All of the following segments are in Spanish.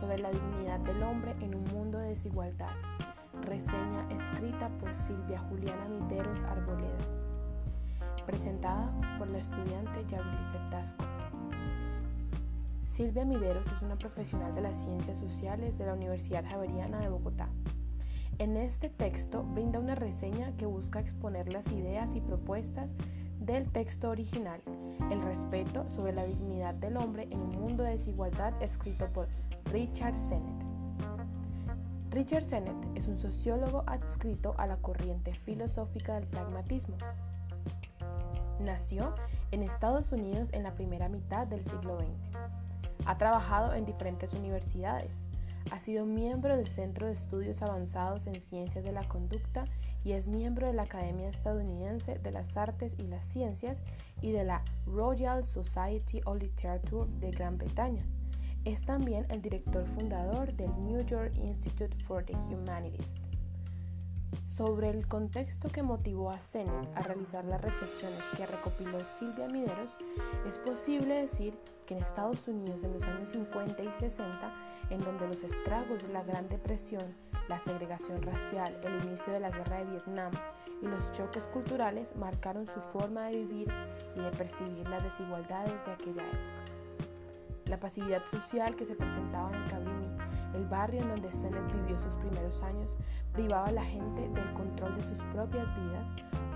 sobre la dignidad del hombre en un mundo de desigualdad. Reseña escrita por Silvia Juliana Miteros Arboleda. Presentada por la estudiante Yabilice Tasco. Silvia Mideros es una profesional de las ciencias sociales de la Universidad Javeriana de Bogotá. En este texto brinda una reseña que busca exponer las ideas y propuestas del texto original, El respeto sobre la dignidad del hombre en un mundo de desigualdad, escrito por Richard Sennett. Richard Sennett es un sociólogo adscrito a la corriente filosófica del pragmatismo. Nació en Estados Unidos en la primera mitad del siglo XX. Ha trabajado en diferentes universidades. Ha sido miembro del Centro de Estudios Avanzados en Ciencias de la Conducta y es miembro de la Academia Estadounidense de las Artes y las Ciencias y de la Royal Society of Literature de Gran Bretaña. Es también el director fundador del New York Institute for the Humanities. Sobre el contexto que motivó a Sennett a realizar las reflexiones que recopiló Silvia Mideros, es posible decir que en Estados Unidos en los años 50 y 60, en donde los estragos de la Gran Depresión la segregación racial, el inicio de la guerra de Vietnam y los choques culturales marcaron su forma de vivir y de percibir las desigualdades de aquella época. La pasividad social que se presentaba en el el barrio en donde Sennett vivió sus primeros años, privaba a la gente del control de sus propias vidas,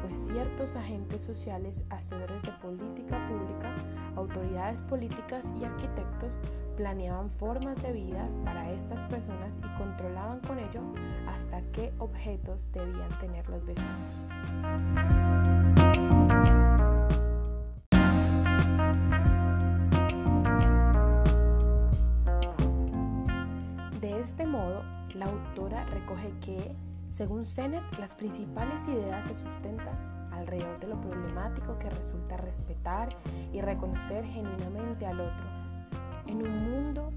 pues ciertos agentes sociales, hacedores de política pública, autoridades políticas y arquitectos planeaban formas de vida para estas personas y controlaban con ello hasta qué objetos debían tener los vecinos. La autora recoge que, según Sennett, las principales ideas se sustentan alrededor de lo problemático que resulta respetar y reconocer genuinamente al otro en un mundo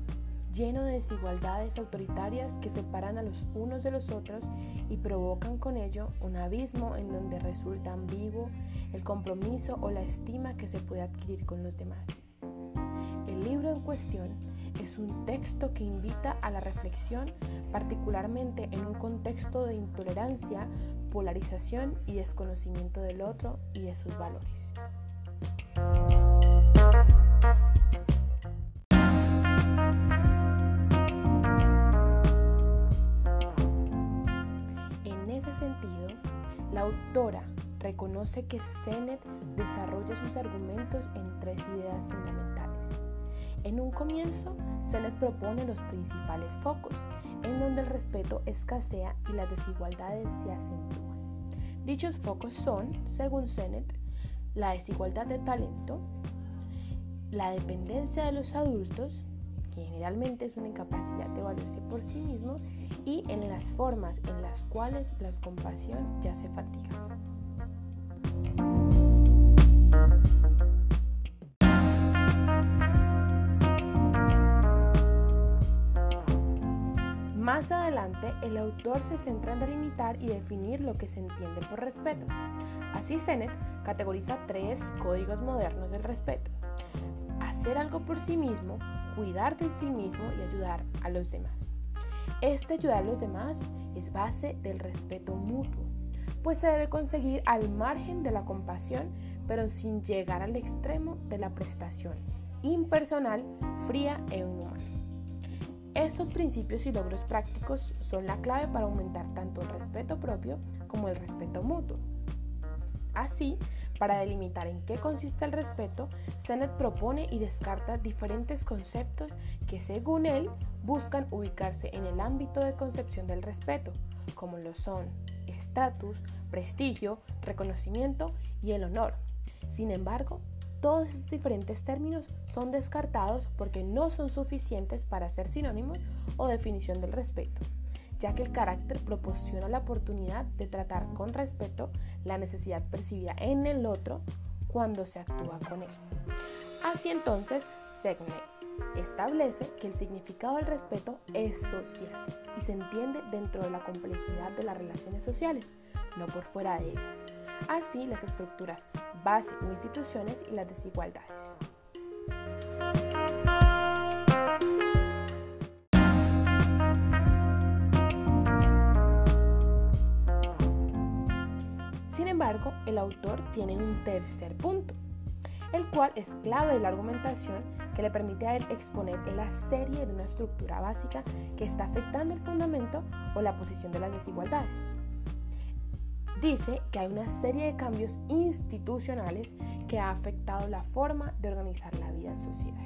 lleno de desigualdades autoritarias que separan a los unos de los otros y provocan con ello un abismo en donde resulta ambiguo el compromiso o la estima que se puede adquirir con los demás. El libro en cuestión es un texto que invita a la reflexión, particularmente en un contexto de intolerancia, polarización y desconocimiento del otro y de sus valores. La autora reconoce que Sennett desarrolla sus argumentos en tres ideas fundamentales. En un comienzo, Sennett propone los principales focos, en donde el respeto escasea y las desigualdades se acentúan. Dichos focos son, según Sennett, la desigualdad de talento, la dependencia de los adultos, que generalmente es una incapacidad de valerse por sí mismo, y en las formas en las cuales la compasión ya se fatiga. Más adelante, el autor se centra en delimitar y definir lo que se entiende por respeto. Así, Sennett categoriza tres códigos modernos del respeto. Hacer algo por sí mismo, cuidar de sí mismo y ayudar a los demás. Este ayudar a los demás es base del respeto mutuo, pues se debe conseguir al margen de la compasión, pero sin llegar al extremo de la prestación impersonal, fría e inhumana. Estos principios y logros prácticos son la clave para aumentar tanto el respeto propio como el respeto mutuo. Así, para delimitar en qué consiste el respeto, Sennett propone y descarta diferentes conceptos que, según él, buscan ubicarse en el ámbito de concepción del respeto, como lo son estatus, prestigio, reconocimiento y el honor. Sin embargo, todos estos diferentes términos son descartados porque no son suficientes para ser sinónimos o definición del respeto ya que el carácter proporciona la oportunidad de tratar con respeto la necesidad percibida en el otro cuando se actúa con él. Así entonces, Segne establece que el significado del respeto es social y se entiende dentro de la complejidad de las relaciones sociales, no por fuera de ellas. Así las estructuras, base en instituciones y las desigualdades. Sin embargo, el autor tiene un tercer punto, el cual es clave de la argumentación que le permite a él exponer la serie de una estructura básica que está afectando el fundamento o la posición de las desigualdades. Dice que hay una serie de cambios institucionales que ha afectado la forma de organizar la vida en sociedad.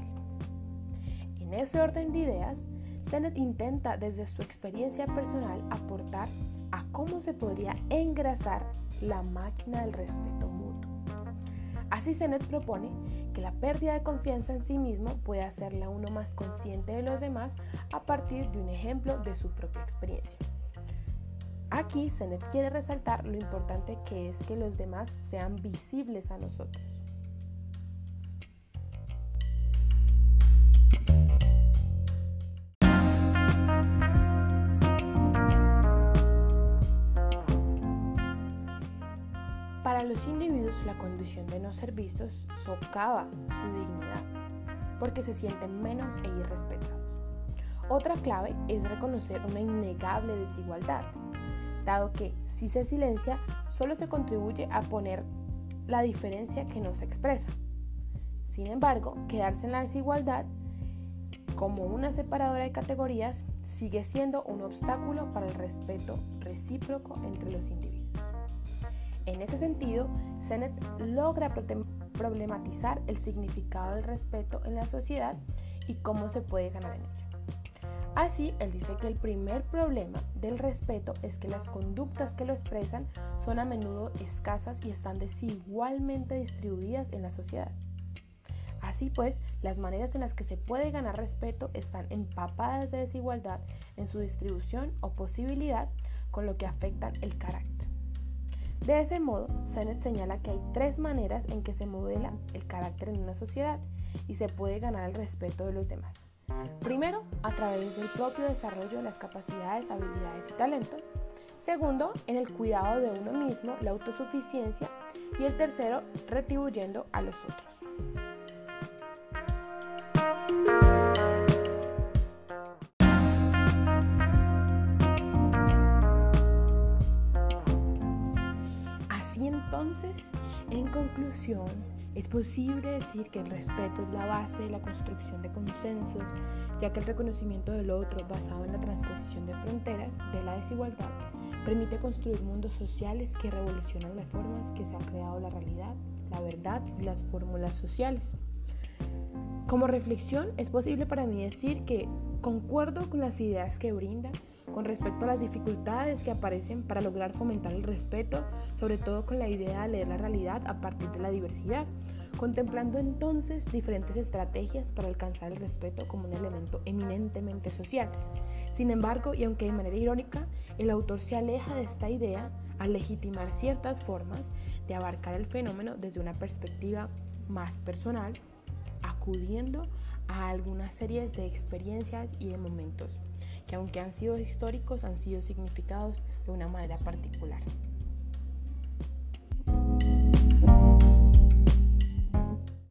En ese orden de ideas, Sennett intenta desde su experiencia personal aportar a cómo se podría engrasar la máquina del respeto mutuo. Así Sennett propone que la pérdida de confianza en sí mismo puede hacerla uno más consciente de los demás a partir de un ejemplo de su propia experiencia. Aquí Sennett quiere resaltar lo importante que es que los demás sean visibles a nosotros. Para los individuos la condición de no ser vistos socava su dignidad porque se sienten menos e irrespetados. Otra clave es reconocer una innegable desigualdad, dado que si se silencia solo se contribuye a poner la diferencia que nos expresa. Sin embargo, quedarse en la desigualdad como una separadora de categorías sigue siendo un obstáculo para el respeto recíproco entre los individuos. En ese sentido, Sennett logra problematizar el significado del respeto en la sociedad y cómo se puede ganar en ella. Así, él dice que el primer problema del respeto es que las conductas que lo expresan son a menudo escasas y están desigualmente distribuidas en la sociedad. Así pues, las maneras en las que se puede ganar respeto están empapadas de desigualdad en su distribución o posibilidad, con lo que afectan el carácter. De ese modo, Sennett señala que hay tres maneras en que se modela el carácter en una sociedad y se puede ganar el respeto de los demás. Primero, a través del propio desarrollo de las capacidades, habilidades y talentos. Segundo, en el cuidado de uno mismo, la autosuficiencia. Y el tercero, retribuyendo a los otros. Entonces, en conclusión, es posible decir que el respeto es la base de la construcción de consensos, ya que el reconocimiento del otro basado en la transposición de fronteras de la desigualdad permite construir mundos sociales que revolucionan las formas que se ha creado la realidad, la verdad y las fórmulas sociales. Como reflexión, es posible para mí decir que concuerdo con las ideas que brinda con respecto a las dificultades que aparecen para lograr fomentar el respeto, sobre todo con la idea de leer la realidad a partir de la diversidad, contemplando entonces diferentes estrategias para alcanzar el respeto como un elemento eminentemente social. Sin embargo, y aunque de manera irónica, el autor se aleja de esta idea al legitimar ciertas formas de abarcar el fenómeno desde una perspectiva más personal, acudiendo a algunas series de experiencias y de momentos que aunque han sido históricos, han sido significados de una manera particular.